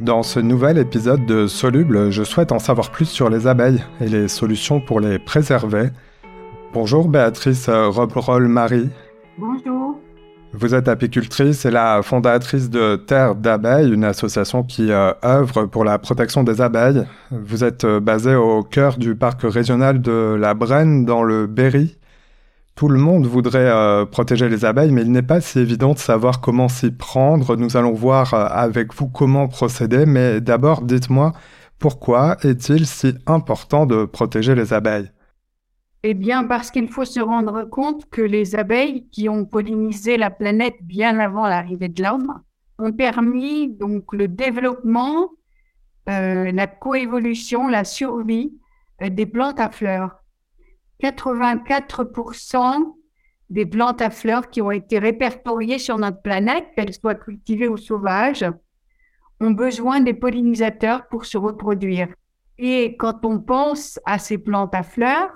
Dans ce nouvel épisode de Soluble, je souhaite en savoir plus sur les abeilles et les solutions pour les préserver. Bonjour Béatrice Robroll-Marie. Bonjour. Vous êtes apicultrice et la fondatrice de Terre d'abeilles, une association qui euh, œuvre pour la protection des abeilles. Vous êtes euh, basée au cœur du parc régional de la Brenne dans le Berry. Tout le monde voudrait euh, protéger les abeilles, mais il n'est pas si évident de savoir comment s'y prendre. Nous allons voir euh, avec vous comment procéder, mais d'abord dites-moi pourquoi est-il si important de protéger les abeilles? Eh bien, parce qu'il faut se rendre compte que les abeilles qui ont pollinisé la planète bien avant l'arrivée de l'homme ont permis donc le développement, euh, la coévolution, la survie des plantes à fleurs. 84% des plantes à fleurs qui ont été répertoriées sur notre planète, qu'elles soient cultivées ou sauvages, ont besoin des pollinisateurs pour se reproduire. Et quand on pense à ces plantes à fleurs,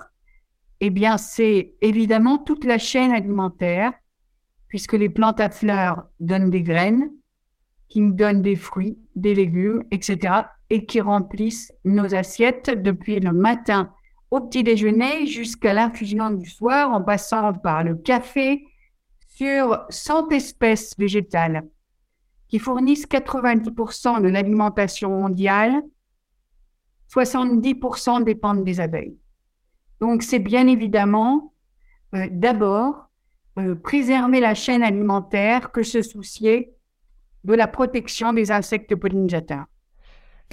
eh bien, c'est évidemment toute la chaîne alimentaire, puisque les plantes à fleurs donnent des graines, qui nous donnent des fruits, des légumes, etc., et qui remplissent nos assiettes depuis le matin au petit déjeuner jusqu'à l'infusion du soir, en passant par le café, sur 100 espèces végétales qui fournissent 90% de l'alimentation mondiale. 70% dépendent des abeilles. Donc c'est bien évidemment euh, d'abord euh, préserver la chaîne alimentaire que se soucier de la protection des insectes pollinisateurs.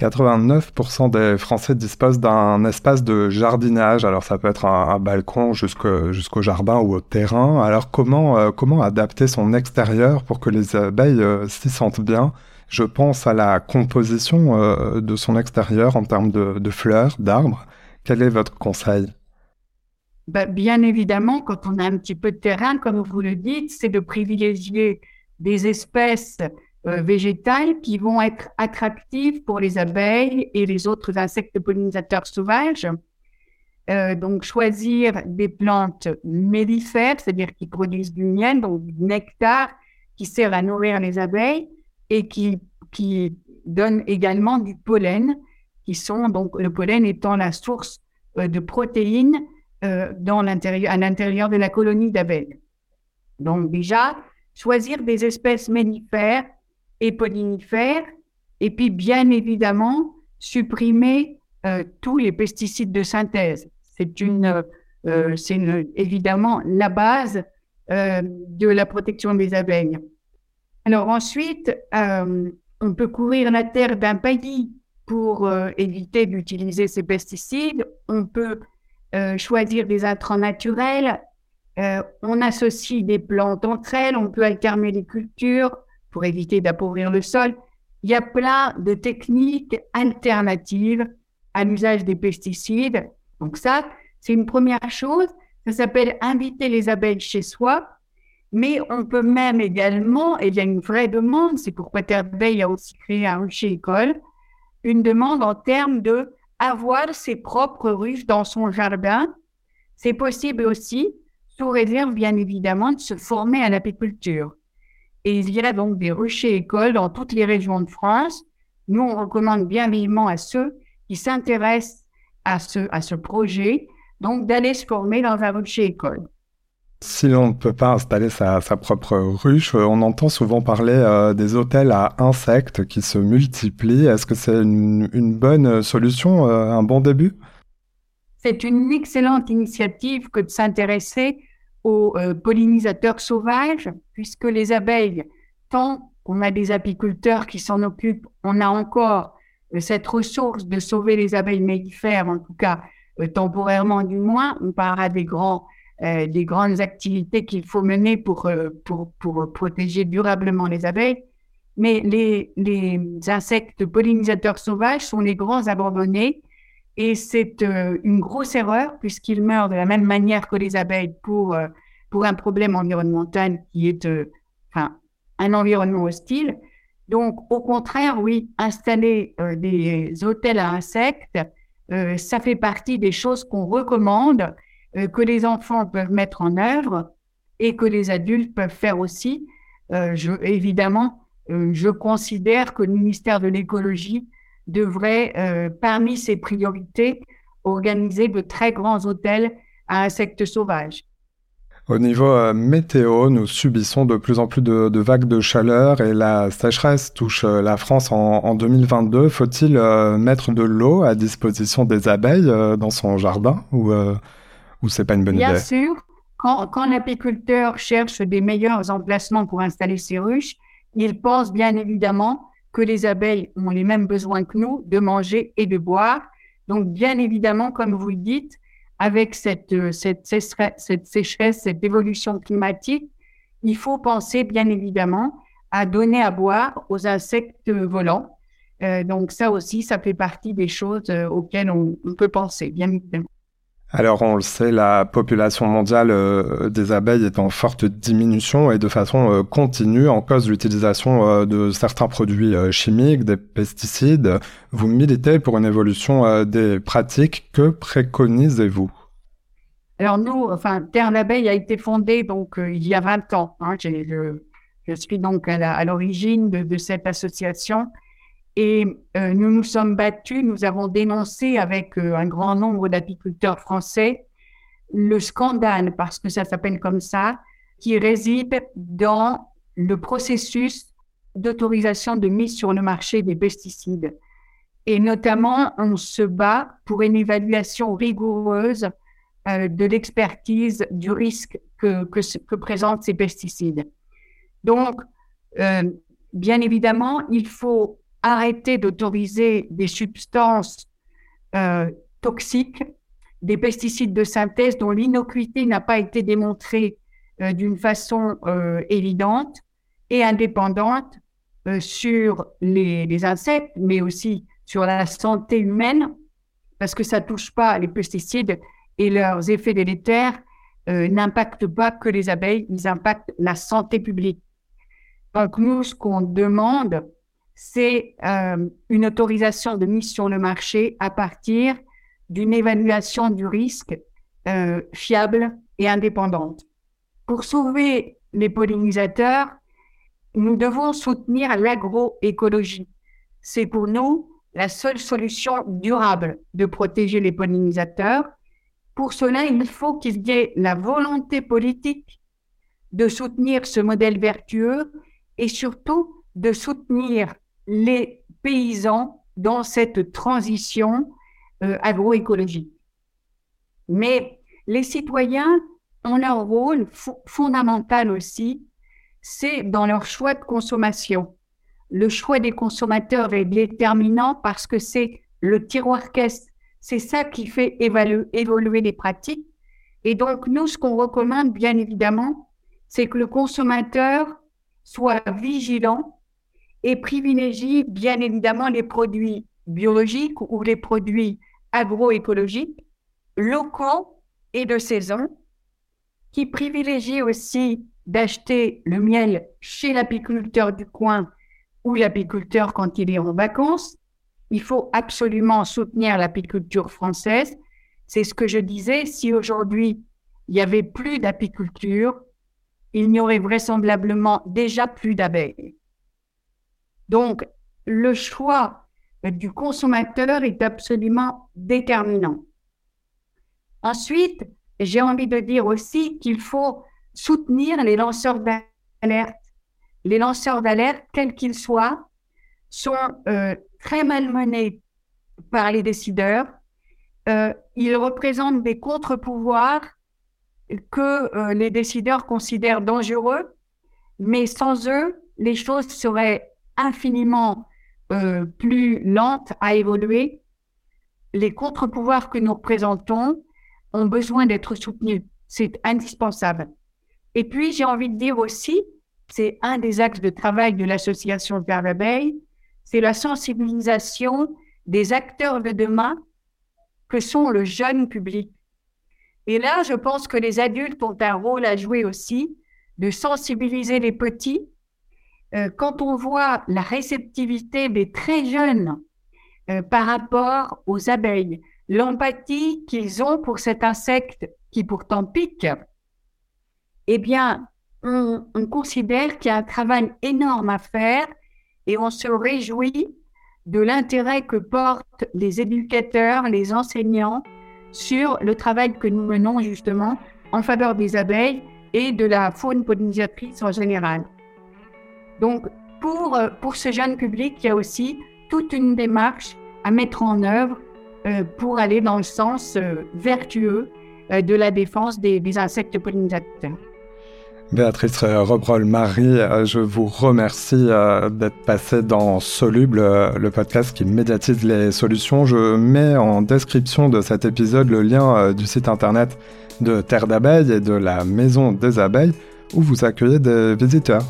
89% des Français disposent d'un espace de jardinage. Alors ça peut être un, balcon jusqu'au jardin ou au terrain. Alors comment, euh, comment adapter son extérieur pour que les abeilles euh, s'y sentent bien? Je pense à la composition euh, de son extérieur en termes de, fleurs, d'arbres. Quel est votre conseil? Bah, Bien évidemment, quand on a un petit peu de terrain, comme vous le dites, c'est de privilégier des espèces euh, végétales qui vont être attractives pour les abeilles et les autres insectes pollinisateurs sauvages. Euh, donc, choisir des plantes mellifères, c'est-à-dire qui produisent du miel, donc du nectar, qui sert à nourrir les abeilles et qui, qui donnent également du pollen, qui sont donc le pollen étant la source euh, de protéines dans l'intérieur, à l'intérieur de la colonie d'abeilles. Donc déjà, choisir des espèces mellifères et pollinifères, et puis bien évidemment supprimer euh, tous les pesticides de synthèse. C'est une, euh, c'est évidemment la base euh, de la protection des abeilles. Alors ensuite, on peut couvrir la terre d'un paillis pour éviter d'utiliser ces pesticides. On peut choisir des intrants naturels. on associe des plantes entre elles. On peut alterner les cultures pour éviter d'appauvrir le sol. Il y a plein de techniques alternatives à l'usage des pesticides. Donc ça, c'est une première chose. Ça s'appelle inviter les abeilles chez soi. Mais on peut même également, et il y a une vraie demande, c'est pourquoi Terre d'abeille a aussi créé un rucher école, une demande en termes de avoir ses propres ruches dans son jardin. C'est possible aussi, sous réserve bien évidemment de se former à l'apiculture. Et il y a donc des ruchers écoles dans toutes les régions de France. Nous, on recommande bien vivement à ceux qui s'intéressent à ce, à ce projet, donc d'aller se former dans un rucher école. Si l'on ne peut pas installer sa, sa, propre ruche, on entend souvent parler euh, des hôtels à insectes qui se multiplient. Est-ce que c'est une, une, bonne solution, euh, un bon début? C'est une excellente initiative que de s'intéresser aux euh, pollinisateurs sauvages, puisque les abeilles, tant qu'on a des apiculteurs qui s'en occupent, on a encore euh, cette ressource de sauver les abeilles mellifères, en tout cas euh, temporairement du moins. On parlera des grands des grandes activités qu'il faut mener pour, pour, pour protéger durablement les abeilles. Mais les, les insectes pollinisateurs sauvages sont les grands abandonnés et c'est euh, une grosse erreur puisqu'ils meurent de la même manière que les abeilles pour, euh, pour un problème environnemental qui est euh, un environnement hostile. Donc, au contraire, oui, installer des hôtels à insectes, ça fait partie des choses qu'on recommande, que les enfants peuvent mettre en œuvre et que les adultes peuvent faire aussi. Évidemment, je considère que le ministère de l'écologie devrait, parmi ses priorités, organiser de très grands hôtels à insectes sauvages. Au niveau euh, météo, nous subissons de plus en plus de, vagues de chaleur et la sécheresse touche euh, la France en, 2022. Faut-il euh, mettre de l'eau à disposition des abeilles dans son jardin ou, ou c'est pas une bonne idée? Bien sûr, quand, quand l'apiculteur cherche des meilleurs emplacements pour installer ses ruches, il pense bien évidemment que les abeilles ont les mêmes besoins que nous de manger et de boire. Donc, bien évidemment, comme vous le dites, avec cette, euh, cette, cette sécheresse, cette évolution climatique, il faut penser bien évidemment à donner à boire aux insectes volants. Euh, donc ça aussi, ça fait partie des choses euh, auxquelles on, peut penser, bien évidemment. Alors on le sait, la population mondiale des abeilles est en forte diminution et de façon continue en cause de l'utilisation de certains produits chimiques, des pesticides. Vous militez pour une évolution des pratiques. Que préconisez-vous? Alors nous, enfin, Terre d'abeille a été fondée donc euh, il y a 20 ans. Hein, je, suis donc à l'origine de, cette association et euh, nous nous sommes battus, nous avons dénoncé avec euh, un grand nombre d'apiculteurs français le scandale, parce que ça s'appelle comme ça, qui réside dans le processus d'autorisation de mise sur le marché des pesticides. Et notamment, on se bat pour une évaluation rigoureuse euh, de l'expertise du risque que, que, présentent ces pesticides. Donc, bien évidemment, il faut arrêter d'autoriser des substances euh, toxiques, des pesticides de synthèse dont l'innocuité n'a pas été démontrée d'une façon évidente et indépendante sur les, les, insectes, mais aussi sur la santé humaine, parce que ça touche pas les pesticides, et leurs effets délétères euh, n'impactent pas que les abeilles, ils impactent la santé publique. Donc nous, ce qu'on demande, c'est euh, une autorisation de mise sur le marché à partir d'une évaluation du risque euh, fiable et indépendante. Pour sauver les pollinisateurs, nous devons soutenir l'agroécologie. C'est pour nous la seule solution durable de protéger les pollinisateurs pour cela, il faut qu'il y ait la volonté politique de soutenir ce modèle vertueux et surtout de soutenir les paysans dans cette transition euh, agroécologique. Mais les citoyens ont leur rôle fondamental aussi, c'est dans leur choix de consommation. Le choix des consommateurs est déterminant parce que c'est le tiroir caisse c'est ça qui fait évoluer les pratiques. Et donc, nous, ce qu'on recommande, bien évidemment, c'est que le consommateur soit vigilant et privilégie, bien évidemment, les produits biologiques ou les produits agroécologiques, locaux et de saison, qui privilégient aussi d'acheter le miel chez l'apiculteur du coin ou l'apiculteur quand il est en vacances, il faut absolument soutenir l'apiculture française. C'est ce que je disais. Si aujourd'hui, il n'y avait plus d'apiculture, il n'y aurait vraisemblablement déjà plus d'abeilles. Donc, le choix du consommateur est absolument déterminant. Ensuite, j'ai envie de dire aussi qu'il faut soutenir les lanceurs d'alerte. Les lanceurs d'alerte, quels qu'ils soient, sont euh, très malmenés par les décideurs. Euh, ils représentent des contre-pouvoirs que euh, les décideurs considèrent dangereux, mais sans eux, les choses seraient infiniment euh, plus lentes à évoluer. Les contre-pouvoirs que nous représentons ont besoin d'être soutenus. C'est indispensable. Et puis, j'ai envie de dire aussi, c'est un des axes de travail de l'association Terre c'est la sensibilisation des acteurs de demain que sont le jeune public. Et là, je pense que les adultes ont un rôle à jouer aussi, de sensibiliser les petits. Euh, quand on voit la réceptivité des très jeunes euh, par rapport aux abeilles, l'empathie qu'ils ont pour cet insecte qui pourtant pique, eh bien, on, on considère qu'il y a un travail énorme à faire et on se réjouit de l'intérêt que portent les éducateurs, les enseignants sur le travail que nous menons justement en faveur des abeilles et de la faune pollinisatrice en général. Donc, pour, euh, pour ce jeune public, il y a aussi toute une démarche à mettre en œuvre euh, pour aller dans le sens euh, vertueux de la défense des, insectes pollinisateurs. Béatrice Robrol-Marie, je vous remercie d'être passée dans Soluble, le podcast qui médiatise les solutions. Je mets en description de cet épisode le lien du site internet de Terre d'abeilles et de la Maison des abeilles où vous accueillez des visiteurs.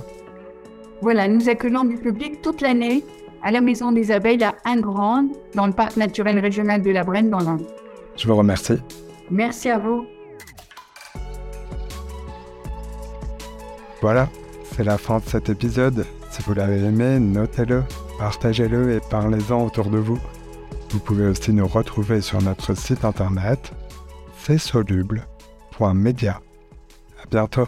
Voilà, nous accueillons du public toute l'année à la Maison des Abeilles à Ingrande, dans le parc naturel régional de la Brenne, dans l'Inde. Je vous remercie. Merci à vous. Voilà, c'est la fin de cet épisode. Si vous l'avez aimé, notez-le, partagez-le et parlez-en autour de vous. Vous pouvez aussi nous retrouver sur notre site internet, c'est soluble.media. À bientôt.